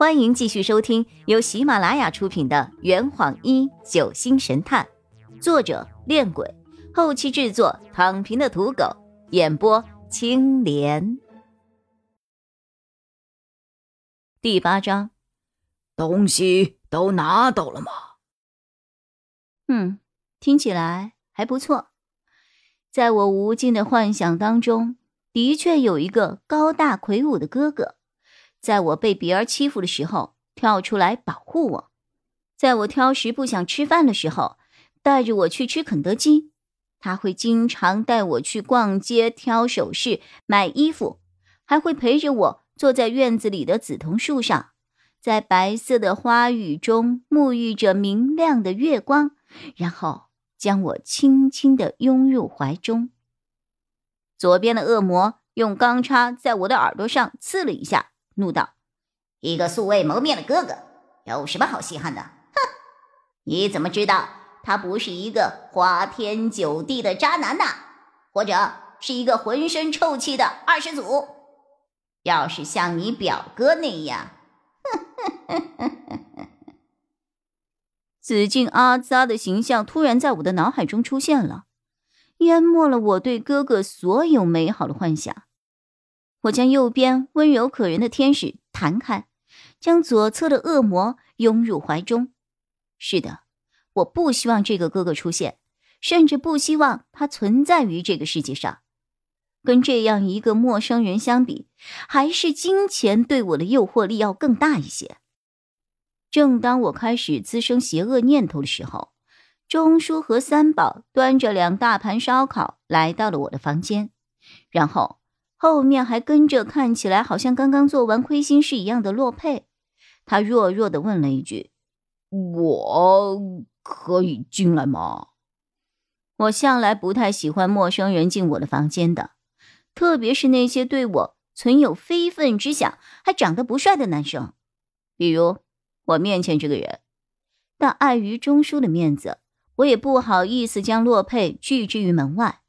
欢迎继续收听由喜马拉雅出品的《圆谎一九星神探》，作者：恋鬼，后期制作：躺平的土狗，演播：青莲。第八章，东西都拿到了吗？嗯，听起来还不错。在我无尽的幻想当中，的确有一个高大魁梧的哥哥。在我被别儿欺负的时候，跳出来保护我；在我挑食不想吃饭的时候，带着我去吃肯德基。他会经常带我去逛街、挑首饰、买衣服，还会陪着我坐在院子里的紫藤树上，在白色的花雨中沐浴着明亮的月光，然后将我轻轻地拥入怀中。左边的恶魔用钢叉在我的耳朵上刺了一下。怒道：“一个素未谋面的哥哥，有什么好稀罕的？哼！你怎么知道他不是一个花天酒地的渣男呢？或者是一个浑身臭气的二世祖？要是像你表哥那样……”紫禁阿扎的形象突然在我的脑海中出现了，淹没了我对哥哥所有美好的幻想。我将右边温柔可人的天使弹开，将左侧的恶魔拥入怀中。是的，我不希望这个哥哥出现，甚至不希望他存在于这个世界上。跟这样一个陌生人相比，还是金钱对我的诱惑力要更大一些。正当我开始滋生邪恶念头的时候，钟叔和三宝端着两大盘烧烤来到了我的房间，然后。后面还跟着看起来好像刚刚做完亏心事一样的洛佩，他弱弱的问了一句：“我可以进来吗？”我向来不太喜欢陌生人进我的房间的，特别是那些对我存有非分之想还长得不帅的男生，比如我面前这个人。但碍于钟叔的面子，我也不好意思将洛佩拒之于门外，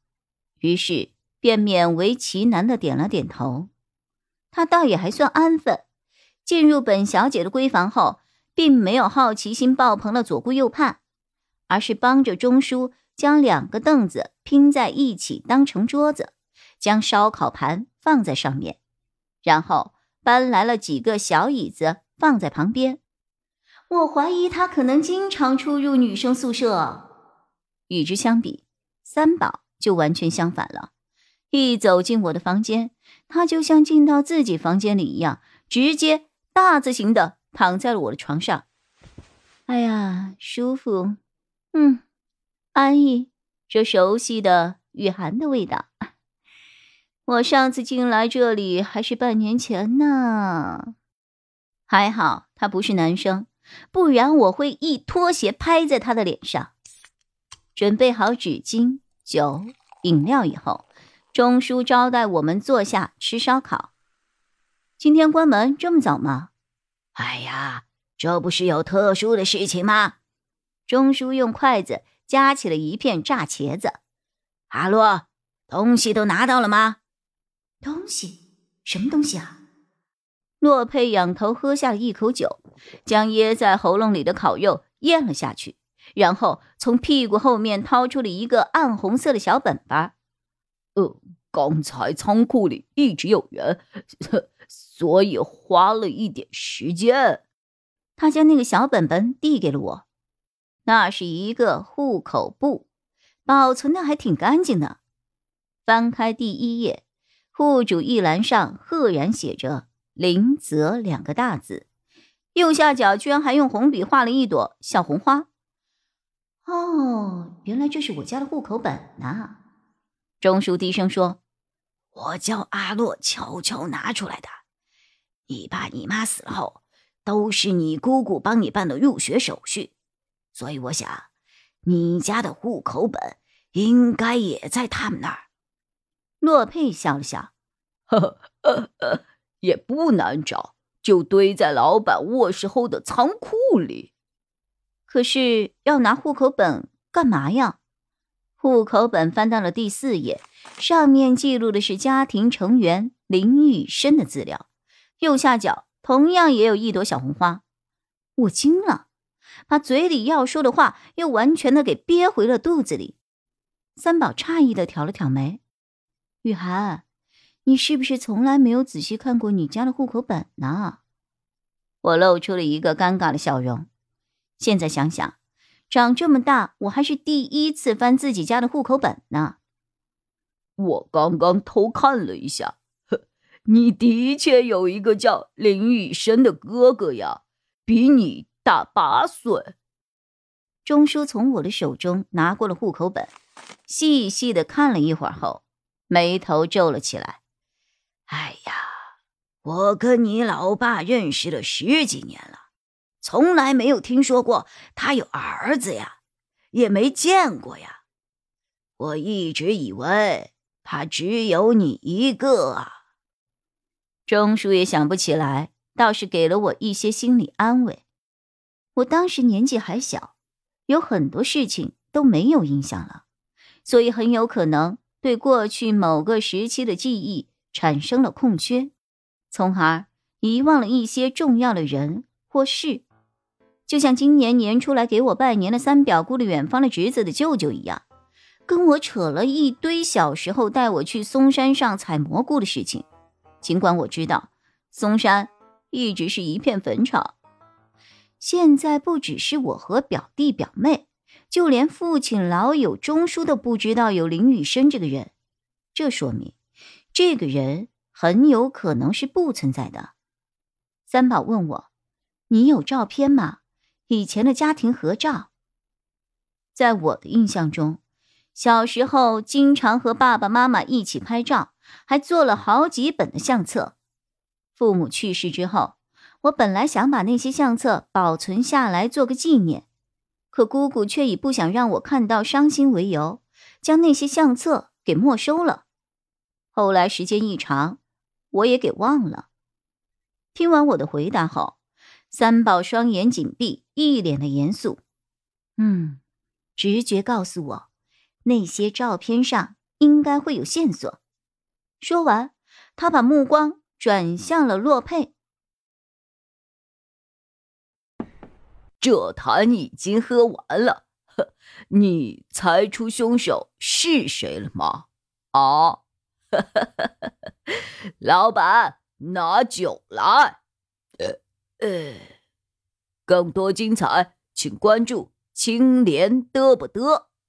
于是。便勉为其难的点了点头，他倒也还算安分。进入本小姐的闺房后，并没有好奇心爆棚的左顾右盼，而是帮着钟叔将两个凳子拼在一起当成桌子，将烧烤盘放在上面，然后搬来了几个小椅子放在旁边。我怀疑他可能经常出入女生宿舍。与之相比，三宝就完全相反了。一走进我的房间，他就像进到自己房间里一样，直接大字型的躺在了我的床上。哎呀，舒服，嗯，安逸，这熟悉的雨涵的味道。我上次进来这里还是半年前呢，还好他不是男生，不然我会一拖鞋拍在他的脸上。准备好纸巾、酒、饮料以后。钟叔招待我们坐下吃烧烤。今天关门这么早吗？哎呀，这不是有特殊的事情吗？钟叔用筷子夹起了一片炸茄子。阿洛，东西都拿到了吗？东西？什么东西啊？洛佩仰头喝下了一口酒，将噎在喉咙里的烤肉咽了下去，然后从屁股后面掏出了一个暗红色的小本本。呃，刚才仓库里一直有人，所以花了一点时间。他将那个小本本递给了我，那是一个户口簿，保存的还挺干净的。翻开第一页，户主一栏上赫然写着“林泽”两个大字，右下角居然还用红笔画了一朵小红花。哦，原来这是我家的户口本呐。钟叔低声说：“我叫阿洛，悄悄拿出来的。你爸你妈死后，都是你姑姑帮你办的入学手续，所以我想，你家的户口本应该也在他们那儿。”洛佩笑了笑：“呵呵，也不难找，就堆在老板卧室后的仓库里。可是要拿户口本干嘛呀？”户口本翻到了第四页，上面记录的是家庭成员林雨生的资料，右下角同样也有一朵小红花。我惊了，把嘴里要说的话又完全的给憋回了肚子里。三宝诧异的挑了挑眉：“雨涵，你是不是从来没有仔细看过你家的户口本呢？”我露出了一个尴尬的笑容。现在想想，长这么大，我还是第一次翻自己家的户口本呢。我刚刚偷看了一下，呵，你的确有一个叫林雨生的哥哥呀，比你大八岁。钟叔从我的手中拿过了户口本，细细的看了一会儿后，眉头皱了起来。哎呀，我跟你老爸认识了十几年了，从来没有听说过他有儿子呀，也没见过呀。我一直以为。他只有你一个啊！钟叔也想不起来，倒是给了我一些心理安慰。我当时年纪还小，有很多事情都没有印象了，所以很有可能对过去某个时期的记忆产生了空缺，从而遗忘了一些重要的人或事。就像今年年初来给我拜年的三表姑的远方的侄子的舅舅一样。跟我扯了一堆小时候带我去嵩山上采蘑菇的事情，尽管我知道嵩山一直是一片坟场，现在不只是我和表弟表妹，就连父亲老友钟叔都不知道有林雨生这个人，这说明这个人很有可能是不存在的。三宝问我：“你有照片吗？以前的家庭合照？”在我的印象中。小时候经常和爸爸妈妈一起拍照，还做了好几本的相册。父母去世之后，我本来想把那些相册保存下来做个纪念，可姑姑却以不想让我看到伤心为由，将那些相册给没收了。后来时间一长，我也给忘了。听完我的回答后，三宝双眼紧闭，一脸的严肃。嗯，直觉告诉我。那些照片上应该会有线索。说完，他把目光转向了洛佩。这坛已经喝完了，呵你猜出凶手是谁了吗？啊，老板，拿酒来。呃，更多精彩，请关注青莲嘚不嘚。